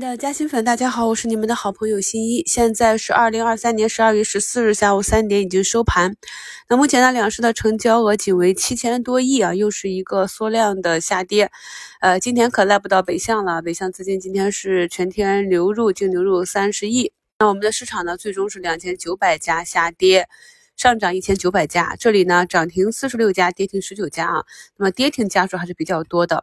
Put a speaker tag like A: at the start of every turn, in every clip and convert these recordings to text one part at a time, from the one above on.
A: 的嘉兴粉，大家好，我是你们的好朋友新一。现在是二零二三年十二月十四日下午三点，已经收盘。那目前呢，两市的成交额仅为七千多亿啊，又是一个缩量的下跌。呃，今天可赖不到北向了，北向资金今天是全天流入净流入三十亿。那我们的市场呢，最终是两千九百家下跌。上涨一千九百家，这里呢涨停四十六家，跌停十九家啊。那么跌停家数还是比较多的。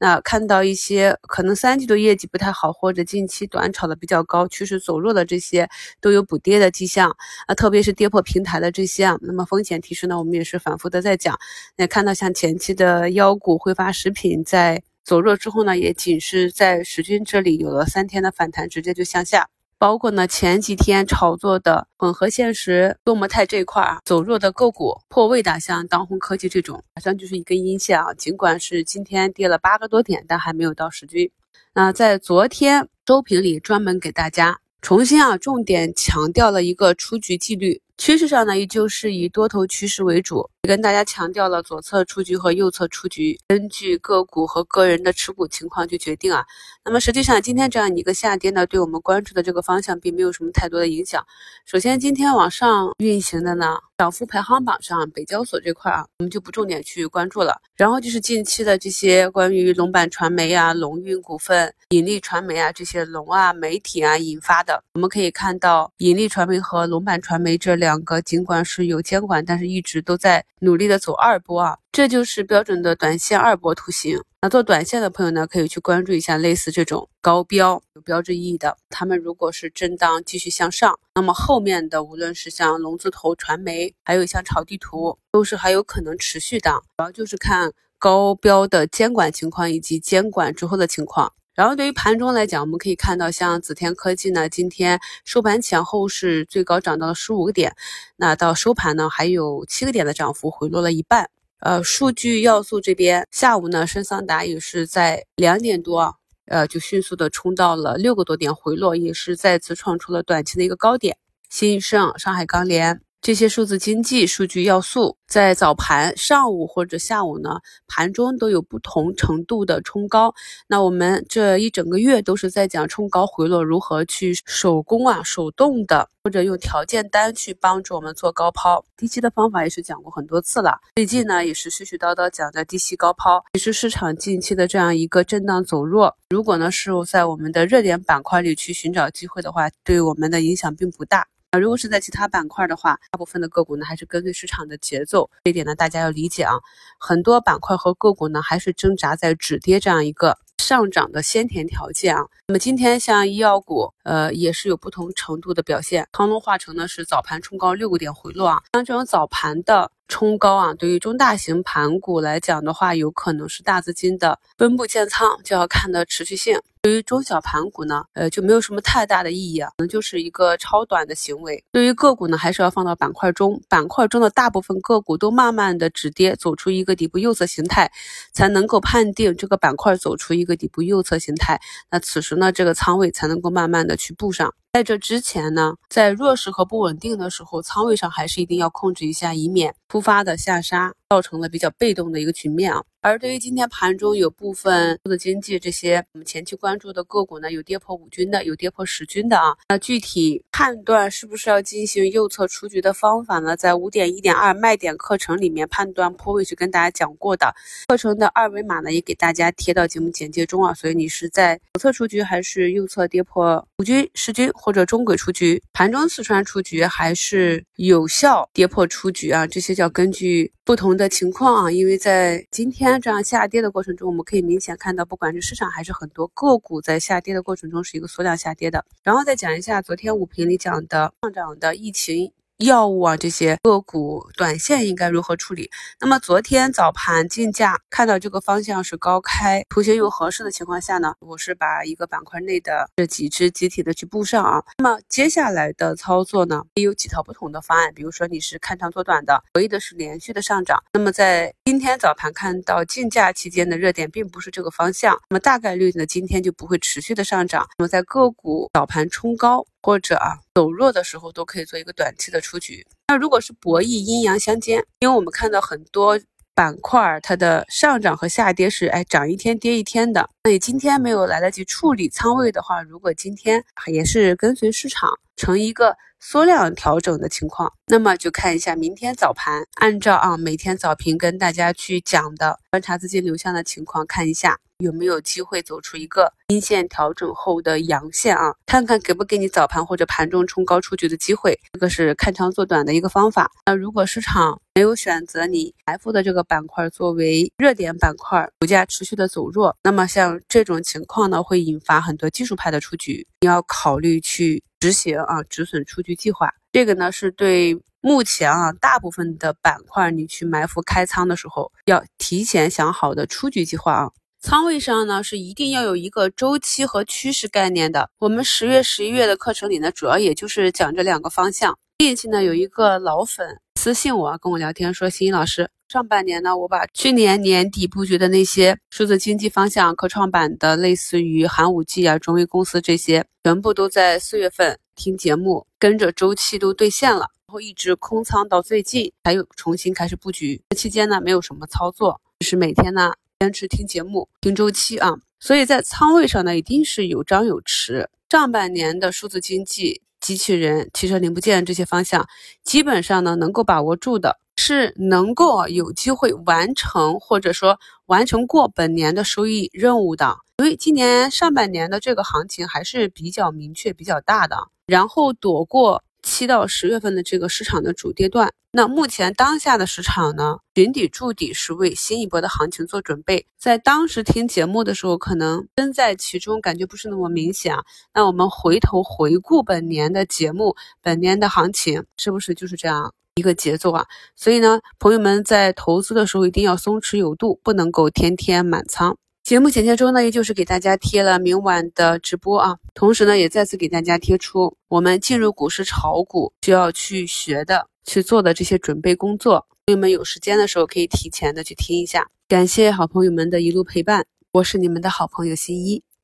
A: 那看到一些可能三季度业绩不太好，或者近期短炒的比较高，趋势走弱的这些都有补跌的迹象啊。特别是跌破平台的这些啊，那么风险提示呢，我们也是反复的在讲。那看到像前期的妖股、挥发食品在走弱之后呢，也仅是在十均这里有了三天的反弹，直接就向下。包括呢前几天炒作的混合现实、多模态这一块啊，走弱的个股破位的，像当红科技这种，好像就是一根阴线啊。尽管是今天跌了八个多点，但还没有到十均。那在昨天周评里专门给大家重新啊重点强调了一个出局纪律。趋势上呢，依旧是以多头趋势为主，也跟大家强调了左侧出局和右侧出局，根据个股和个人的持股情况去决定啊。那么实际上今天这样一个下跌呢，对我们关注的这个方向并没有什么太多的影响。首先，今天往上运行的呢，涨幅排行榜上北交所这块啊，我们就不重点去关注了。然后就是近期的这些关于龙板传媒啊、龙运股份、引力传媒啊这些龙啊媒体啊引发的，我们可以看到引力传媒和龙板传媒这两。两个尽管是有监管，但是一直都在努力的走二波啊，这就是标准的短线二波图形。那做短线的朋友呢，可以去关注一下类似这种高标有标志意义的，他们如果是震荡继续向上，那么后面的无论是像龙字头传媒，还有像炒地图，都是还有可能持续的。主要就是看高标的监管情况以及监管之后的情况。然后对于盘中来讲，我们可以看到，像紫天科技呢，今天收盘前后是最高涨到了十五个点，那到收盘呢还有七个点的涨幅，回落了一半。呃，数据要素这边，下午呢，深桑达也是在两点多，呃，就迅速的冲到了六个多点，回落也是再次创出了短期的一个高点。新盛、上海钢联。这些数字经济数据要素在早盘、上午或者下午呢，盘中都有不同程度的冲高。那我们这一整个月都是在讲冲高回落如何去手工啊、手动的，或者用条件单去帮助我们做高抛低吸的方法，也是讲过很多次了。最近呢，也是絮絮叨叨讲的低吸高抛。其实市场近期的这样一个震荡走弱，如果呢是在我们的热点板块里去寻找机会的话，对我们的影响并不大。啊如果是在其他板块的话，大部分的个股呢还是跟随市场的节奏，这一点呢大家要理解啊。很多板块和个股呢还是挣扎在止跌这样一个上涨的先天条件啊。那么今天像医药股，呃也是有不同程度的表现。康龙化成呢是早盘冲高六个点回落啊，像这种早盘的。冲高啊，对于中大型盘股来讲的话，有可能是大资金的分布建仓，就要看的持续性。对于中小盘股呢，呃，就没有什么太大的意义啊，可能就是一个超短的行为。对于个股呢，还是要放到板块中，板块中的大部分个股都慢慢的止跌，走出一个底部右侧形态，才能够判定这个板块走出一个底部右侧形态。那此时呢，这个仓位才能够慢慢的去布上。在这之前呢，在弱势和不稳定的时候，仓位上还是一定要控制一下，以免突发的下杀造成了比较被动的一个局面啊。而对于今天盘中有部分数字经济这些我们前期关注的个股呢，有跌破五均的，有跌破十均的啊。那具体判断是不是要进行右侧出局的方法呢？在五点一点二卖点课程里面判断破位去跟大家讲过的，课程的二维码呢也给大家贴到节目简介中啊。所以你是在左侧出局还是右侧跌破五均、十均或者中轨出局，盘中四川出局还是有效跌破出局啊？这些叫根据不同的情况啊，因为在今天。这样下跌的过程中，我们可以明显看到，不管是市场还是很多个股在下跌的过程中是一个缩量下跌的。然后再讲一下昨天五评里讲的上涨的疫情。药物啊，这些个股短线应该如何处理？那么昨天早盘竞价看到这个方向是高开，图形又合适的情况下呢，我是把一个板块内的这几只集体的去布上啊。那么接下来的操作呢，也有几套不同的方案。比如说你是看长做短的，唯一的是连续的上涨。那么在今天早盘看到竞价期间的热点并不是这个方向，那么大概率呢今天就不会持续的上涨。那么在个股早盘冲高。或者啊走弱的时候都可以做一个短期的出局。那如果是博弈阴阳相间，因为我们看到很多板块它的上涨和下跌是哎涨一天跌一天的。所以今天没有来得及处理仓位的话，如果今天也是跟随市场成一个。缩量调整的情况，那么就看一下明天早盘，按照啊每天早评跟大家去讲的观察资金流向的情况，看一下有没有机会走出一个阴线调整后的阳线啊，看看给不给你早盘或者盘中冲高出局的机会，这个是看长做短的一个方法。那如果市场没有选择你埋伏的这个板块作为热点板块，股价持续的走弱，那么像这种情况呢，会引发很多技术派的出局，你要考虑去。执行啊止损出局计划，这个呢是对目前啊大部分的板块，你去埋伏开仓的时候，要提前想好的出局计划啊。仓位上呢是一定要有一个周期和趋势概念的。我们十月、十一月的课程里呢，主要也就是讲这两个方向。近期呢有一个老粉私信我，跟我聊天说，欣欣老师。上半年呢，我把去年年底布局的那些数字经济方向、科创板的，类似于寒武纪啊、中微公司这些，全部都在四月份听节目，跟着周期都兑现了，然后一直空仓到最近，才又重新开始布局。这期间呢，没有什么操作，就是每天呢坚持听节目、听周期啊。所以在仓位上呢，一定是有张有弛。上半年的数字经济、机器人、汽车零部件这些方向，基本上呢能够把握住的。是能够有机会完成，或者说完成过本年的收益任务的，因为今年上半年的这个行情还是比较明确、比较大的。然后躲过七到十月份的这个市场的主跌段，那目前当下的市场呢，寻底筑底是为新一波的行情做准备。在当时听节目的时候，可能身在其中，感觉不是那么明显。那我们回头回顾本年的节目，本年的行情是不是就是这样？一个节奏啊，所以呢，朋友们在投资的时候一定要松弛有度，不能够天天满仓。节目简介中呢，也就是给大家贴了明晚的直播啊，同时呢，也再次给大家贴出我们进入股市炒股需要去学的、去做的这些准备工作。朋友们有时间的时候可以提前的去听一下。感谢好朋友们的一路陪伴，我是你们的好朋友新一。